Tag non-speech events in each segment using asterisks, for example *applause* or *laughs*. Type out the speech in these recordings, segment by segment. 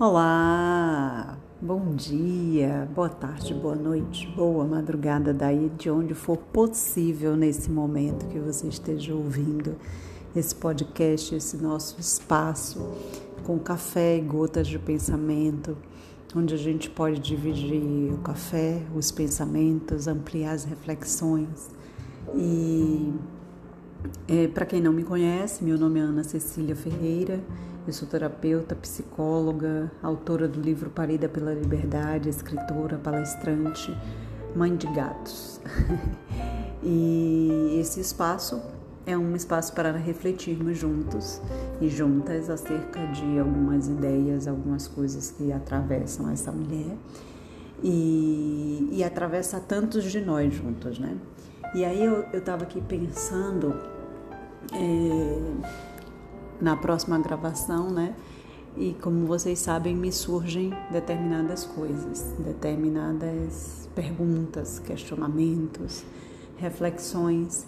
Olá, bom dia, boa tarde, boa noite, boa madrugada, daí de onde for possível nesse momento que você esteja ouvindo esse podcast, esse nosso espaço com café e gotas de pensamento, onde a gente pode dividir o café, os pensamentos, ampliar as reflexões. E é, para quem não me conhece, meu nome é Ana Cecília Ferreira. Eu sou terapeuta, psicóloga, autora do livro Parida pela Liberdade, escritora, palestrante, mãe de gatos. *laughs* e esse espaço é um espaço para refletirmos juntos e juntas acerca de algumas ideias, algumas coisas que atravessam essa mulher e, e atravessa tantos de nós juntos, né? E aí eu estava aqui pensando. É, na próxima gravação, né? E como vocês sabem, me surgem determinadas coisas, determinadas perguntas, questionamentos, reflexões.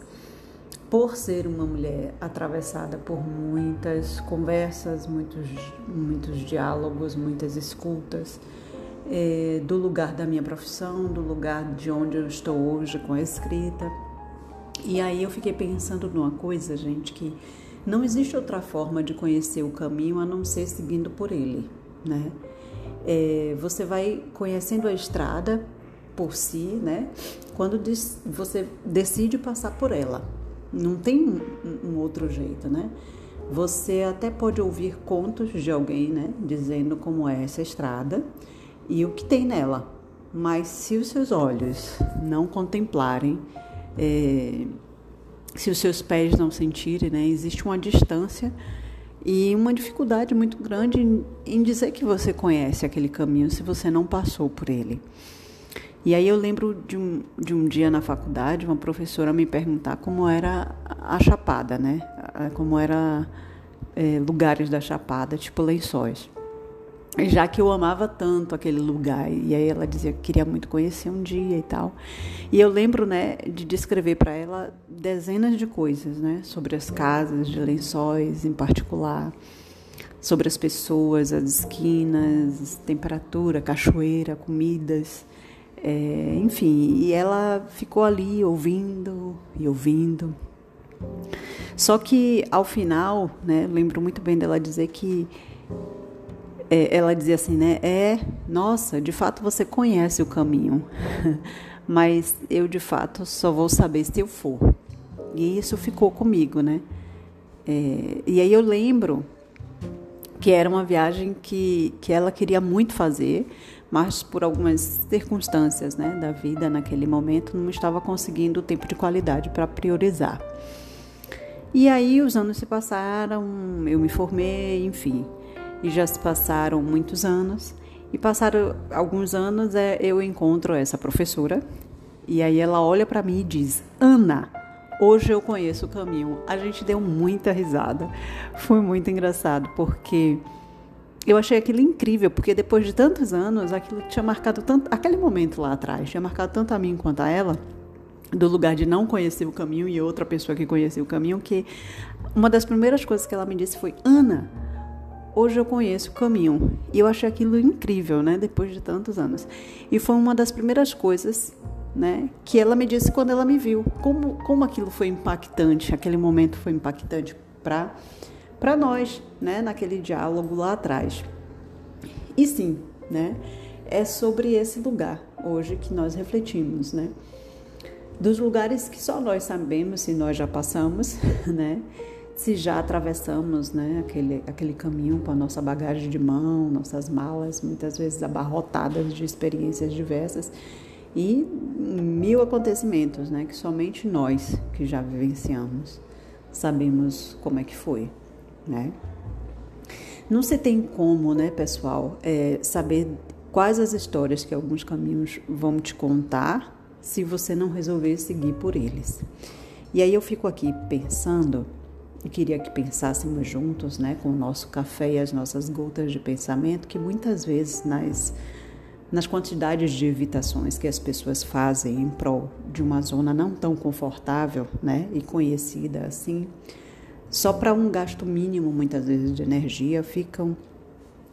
Por ser uma mulher atravessada por muitas conversas, muitos, muitos diálogos, muitas escutas, é, do lugar da minha profissão, do lugar de onde eu estou hoje com a escrita. E aí eu fiquei pensando numa coisa, gente, que não existe outra forma de conhecer o caminho a não ser seguindo por ele, né? É, você vai conhecendo a estrada por si, né? Quando você decide passar por ela, não tem um, outro jeito, né? Você até pode ouvir contos de alguém, né, dizendo como é essa estrada e o que tem nela, mas se os seus olhos não contemplarem é, se os seus pés não sentirem, né, existe uma distância e uma dificuldade muito grande em, dizer que você conhece aquele caminho se você não passou por ele. E aí eu lembro de um, de um dia na faculdade, uma professora me perguntar como era a Chapada, né? Como era é, lugares da Chapada, tipo lençóis já que eu amava tanto aquele lugar. E aí ela dizia que queria muito conhecer um dia e tal. E eu lembro, né, de descrever para ela dezenas de coisas, né, sobre as casas de lençóis em particular, sobre as pessoas, as esquinas, temperatura, cachoeira, comidas, é, enfim. E ela ficou ali ouvindo e ouvindo. Só que ao final, né, lembro muito bem dela dizer que é, ela dizia assim, né? É, nossa, de fato você conhece o caminho, *laughs* mas eu de fato só vou saber se eu for. E isso ficou comigo, né? É, e aí eu lembro que era uma viagem que, que ela queria muito fazer, mas por algumas circunstâncias né, da vida naquele momento não estava conseguindo o tempo de qualidade para priorizar. E aí os anos se passaram, eu me formei, enfim e já se passaram muitos anos. E passaram alguns anos, é, eu encontro essa professora e aí ela olha para mim e diz: Ana, hoje eu conheço o caminho. A gente deu muita risada, foi muito engraçado porque eu achei aquilo incrível, porque depois de tantos anos, aquilo tinha marcado tanto, aquele momento lá atrás, tinha marcado tanto a mim quanto a ela, do lugar de não conhecer o caminho e outra pessoa que conhecia o caminho, que uma das primeiras coisas que ela me disse foi: Ana, hoje eu conheço o caminho. E eu achei aquilo incrível, né? Depois de tantos anos. E foi uma das primeiras coisas, né? Que ela me disse quando ela me viu. Como, como aquilo foi impactante, aquele momento foi impactante para para nós, né? Naquele diálogo lá atrás. E sim, né? É sobre esse lugar hoje que nós refletimos, né? Dos lugares que só nós sabemos se nós já passamos, *laughs* né? Se já atravessamos né, aquele, aquele caminho com a nossa bagagem de mão, nossas malas, muitas vezes abarrotadas de experiências diversas e mil acontecimentos né, que somente nós que já vivenciamos sabemos como é que foi. Né? Não se tem como, né, pessoal, é, saber quais as histórias que alguns caminhos vão te contar se você não resolver seguir por eles. E aí eu fico aqui pensando e queria que pensássemos juntos, né, com o nosso café e as nossas gotas de pensamento, que muitas vezes nas nas quantidades de evitações que as pessoas fazem em prol de uma zona não tão confortável, né, e conhecida assim, só para um gasto mínimo muitas vezes de energia ficam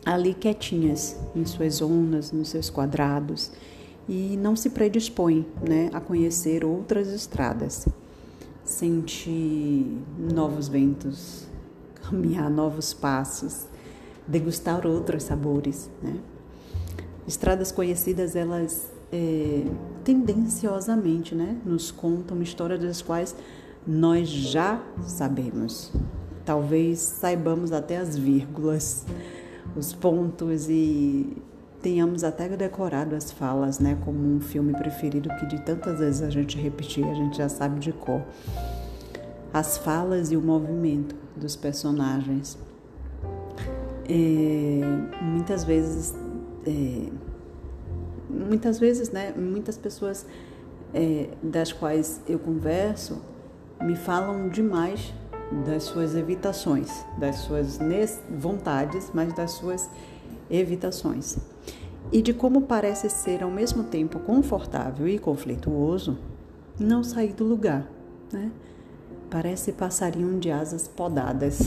ali quietinhas, em suas zonas, nos seus quadrados, e não se predispõem né, a conhecer outras estradas, sentir novos ventos, *laughs* caminhar novos passos, degustar outros sabores. Né? Estradas conhecidas, elas é, tendenciosamente né, nos contam histórias das quais nós já sabemos. Talvez saibamos até as vírgulas, os pontos e tenhamos até decorado as falas, né, como um filme preferido que de tantas vezes a gente repetir, a gente já sabe de cor. As falas e o movimento dos personagens. É, muitas vezes, é, muitas vezes, né, muitas pessoas é, das quais eu converso me falam demais das suas evitações, das suas vontades, mas das suas evitações. E de como parece ser ao mesmo tempo confortável e conflituoso não sair do lugar, né? Parece passarinho de asas podadas.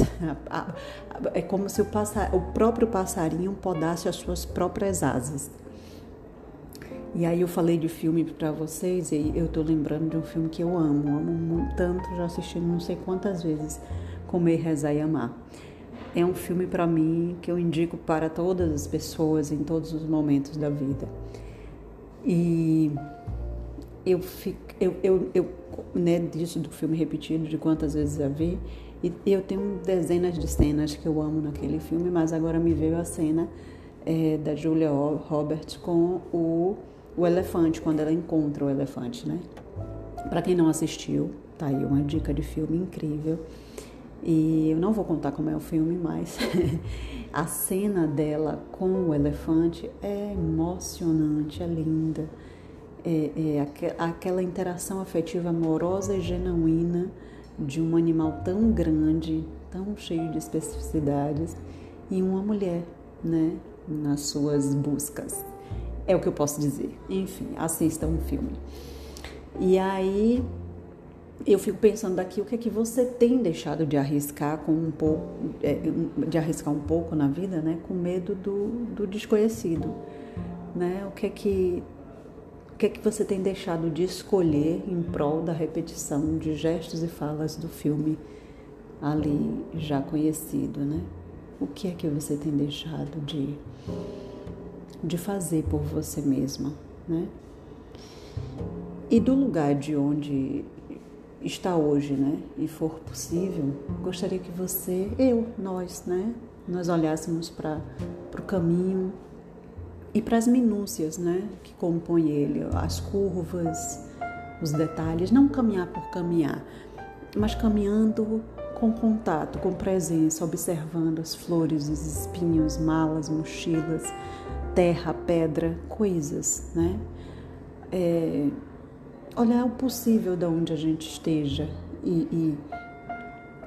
É como se o, passar, o próprio passarinho podasse as suas próprias asas. E aí eu falei de filme para vocês e eu tô lembrando de um filme que eu amo, amo tanto, já assisti não sei quantas vezes, Comer, Rezar e Amar. É um filme para mim que eu indico para todas as pessoas em todos os momentos da vida. E eu fico, eu, eu, eu né, disso do filme repetido, de quantas vezes já vi, e eu tenho dezenas de cenas que eu amo naquele filme, mas agora me veio a cena é, da Julia Roberts com o o elefante, quando ela encontra o elefante, né? Para quem não assistiu, tá aí uma dica de filme incrível. E eu não vou contar como é o filme, mas *laughs* a cena dela com o elefante é emocionante, é linda. É, é aquela interação afetiva amorosa e genuína de um animal tão grande, tão cheio de especificidades, e uma mulher, né, nas suas buscas. É o que eu posso dizer. Enfim, assista um filme. E aí eu fico pensando daqui o que é que você tem deixado de arriscar com um pouco, é, de arriscar um pouco na vida, né? Com medo do, do desconhecido, né? O que é que o que é que você tem deixado de escolher em prol da repetição de gestos e falas do filme ali já conhecido, né? O que é que você tem deixado de de fazer por você mesma, né? E do lugar de onde está hoje, né? E for possível, gostaria que você, eu, nós, né? Nós olhássemos para o caminho e para as minúcias, né? Que compõem ele, as curvas, os detalhes, não caminhar por caminhar, mas caminhando com contato, com presença, observando as flores, os espinhos, malas, mochilas, terra, pedra, coisas, né? É, olhar o possível de onde a gente esteja e, e,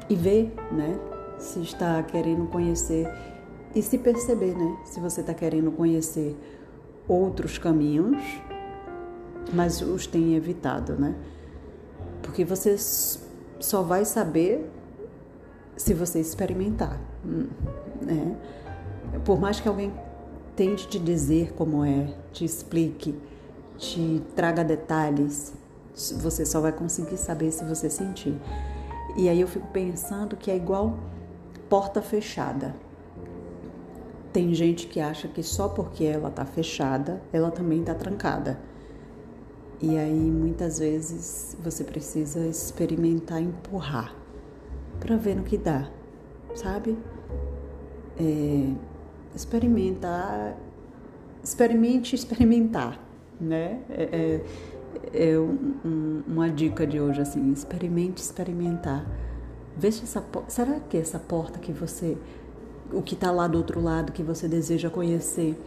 e ver, né? Se está querendo conhecer e se perceber, né? Se você está querendo conhecer outros caminhos, mas os tem evitado, né? Porque você só vai saber se você experimentar, né? Por mais que alguém tente te dizer como é, te explique, te traga detalhes, você só vai conseguir saber se você sentir. E aí eu fico pensando que é igual porta fechada. Tem gente que acha que só porque ela está fechada, ela também está trancada. E aí muitas vezes você precisa experimentar empurrar para ver no que dá, sabe? É, experimentar, experimente experimentar, né? É, é, é um, uma dica de hoje assim, experimente experimentar. Veja essa será que essa porta que você, o que está lá do outro lado que você deseja conhecer,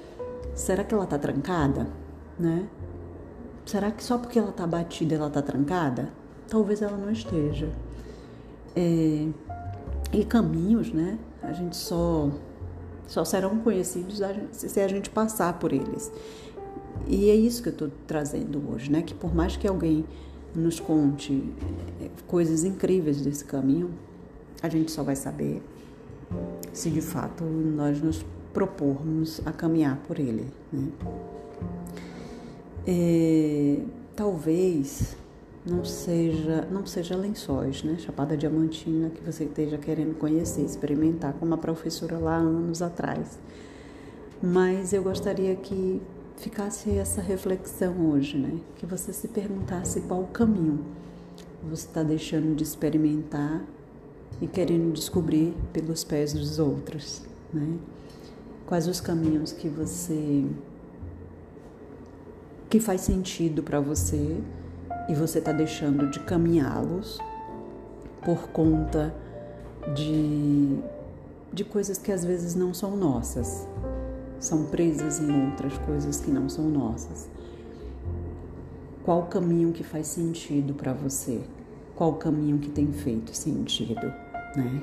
será que ela está trancada, né? Será que só porque ela está batida ela está trancada? Talvez ela não esteja. É, e caminhos, né? A gente só só serão conhecidos se a gente passar por eles. E é isso que eu estou trazendo hoje, né? Que por mais que alguém nos conte eh, coisas incríveis desse caminho, a gente só vai saber se de fato nós nos propormos a caminhar por ele. Né? É, talvez não seja não seja lençóis, né? Chapada Diamantina que você esteja querendo conhecer, experimentar como a professora lá anos atrás. Mas eu gostaria que ficasse essa reflexão hoje, né? Que você se perguntasse qual o caminho você está deixando de experimentar e querendo descobrir pelos pés dos outros, né? Quais os caminhos que você que faz sentido para você e você está deixando de caminhá-los por conta de, de coisas que às vezes não são nossas, são presas em outras coisas que não são nossas. Qual o caminho que faz sentido para você? Qual o caminho que tem feito sentido, né?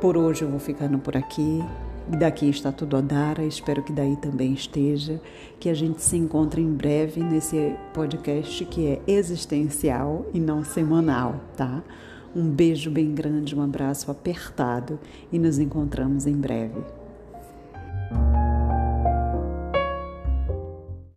Por hoje eu vou ficando por aqui. Daqui está tudo a Dara, espero que daí também esteja, que a gente se encontre em breve nesse podcast que é existencial e não semanal, tá? Um beijo bem grande, um abraço apertado e nos encontramos em breve.